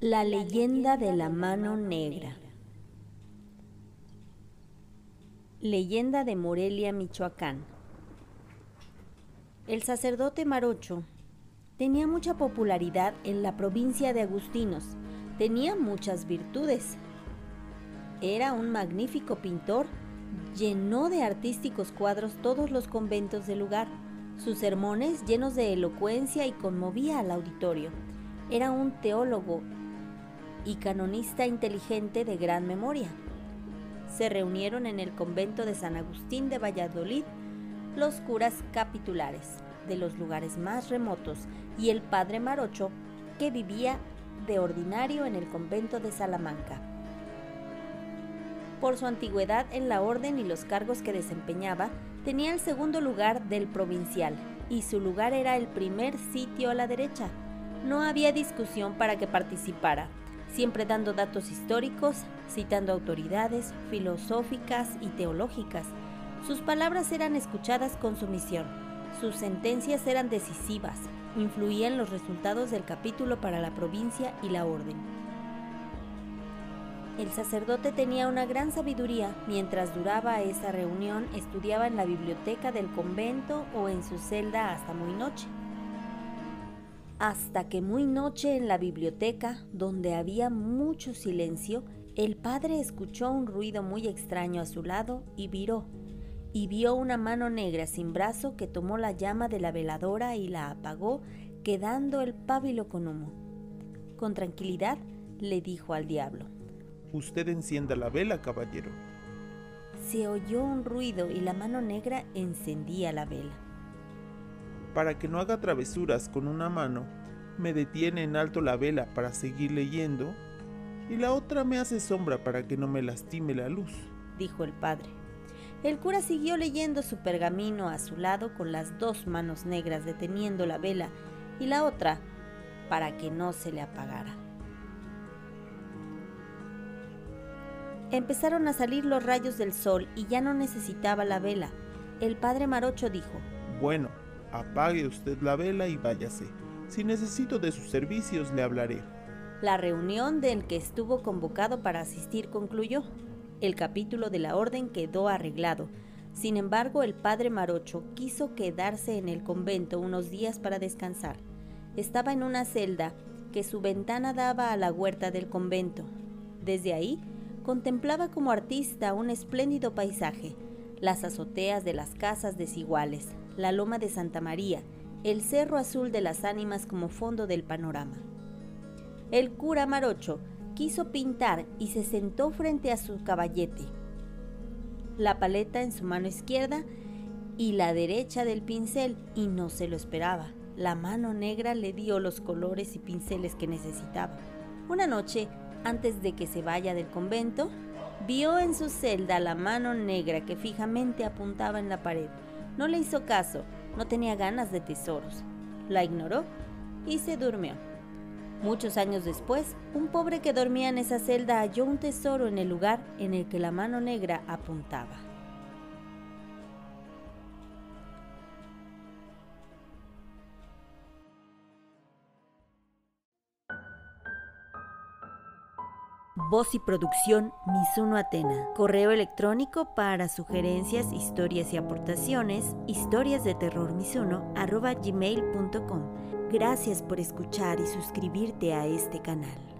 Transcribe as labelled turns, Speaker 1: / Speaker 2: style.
Speaker 1: La leyenda de la mano negra. Leyenda de Morelia, Michoacán. El sacerdote Marocho tenía mucha popularidad en la provincia de Agustinos. Tenía muchas virtudes. Era un magnífico pintor. Llenó de artísticos cuadros todos los conventos del lugar. Sus sermones llenos de elocuencia y conmovía al auditorio. Era un teólogo y canonista inteligente de gran memoria. Se reunieron en el convento de San Agustín de Valladolid los curas capitulares de los lugares más remotos y el padre Marocho que vivía de ordinario en el convento de Salamanca. Por su antigüedad en la orden y los cargos que desempeñaba, tenía el segundo lugar del provincial y su lugar era el primer sitio a la derecha. No había discusión para que participara, siempre dando datos históricos, citando autoridades filosóficas y teológicas. Sus palabras eran escuchadas con sumisión, sus sentencias eran decisivas, influían los resultados del capítulo para la provincia y la orden. El sacerdote tenía una gran sabiduría. Mientras duraba esa reunión, estudiaba en la biblioteca del convento o en su celda hasta muy noche hasta que muy noche en la biblioteca, donde había mucho silencio, el padre escuchó un ruido muy extraño a su lado y viró, y vio una mano negra sin brazo que tomó la llama de la veladora y la apagó, quedando el pábilo con humo. Con tranquilidad le dijo al diablo,
Speaker 2: Usted encienda la vela, caballero.
Speaker 1: Se oyó un ruido y la mano negra encendía la vela
Speaker 2: para que no haga travesuras con una mano, me detiene en alto la vela para seguir leyendo y la otra me hace sombra para que no me lastime la luz,
Speaker 1: dijo el padre. El cura siguió leyendo su pergamino a su lado con las dos manos negras deteniendo la vela y la otra para que no se le apagara. Empezaron a salir los rayos del sol y ya no necesitaba la vela. El padre Marocho dijo,
Speaker 2: Bueno, Apague usted la vela y váyase. Si necesito de sus servicios, le hablaré.
Speaker 1: La reunión del que estuvo convocado para asistir concluyó. El capítulo de la orden quedó arreglado. Sin embargo, el padre Marocho quiso quedarse en el convento unos días para descansar. Estaba en una celda que su ventana daba a la huerta del convento. Desde ahí, contemplaba como artista un espléndido paisaje, las azoteas de las casas desiguales, la loma de Santa María, el cerro azul de las ánimas como fondo del panorama. El cura Marocho quiso pintar y se sentó frente a su caballete, la paleta en su mano izquierda y la derecha del pincel, y no se lo esperaba. La mano negra le dio los colores y pinceles que necesitaba. Una noche, antes de que se vaya del convento, vio en su celda la mano negra que fijamente apuntaba en la pared. No le hizo caso, no tenía ganas de tesoros. La ignoró y se durmió. Muchos años después, un pobre que dormía en esa celda halló un tesoro en el lugar en el que la mano negra apuntaba. Voz y producción Misuno Atena. Correo electrónico para sugerencias, historias y aportaciones, historias de terror gmail.com. Gracias por escuchar y suscribirte a este canal.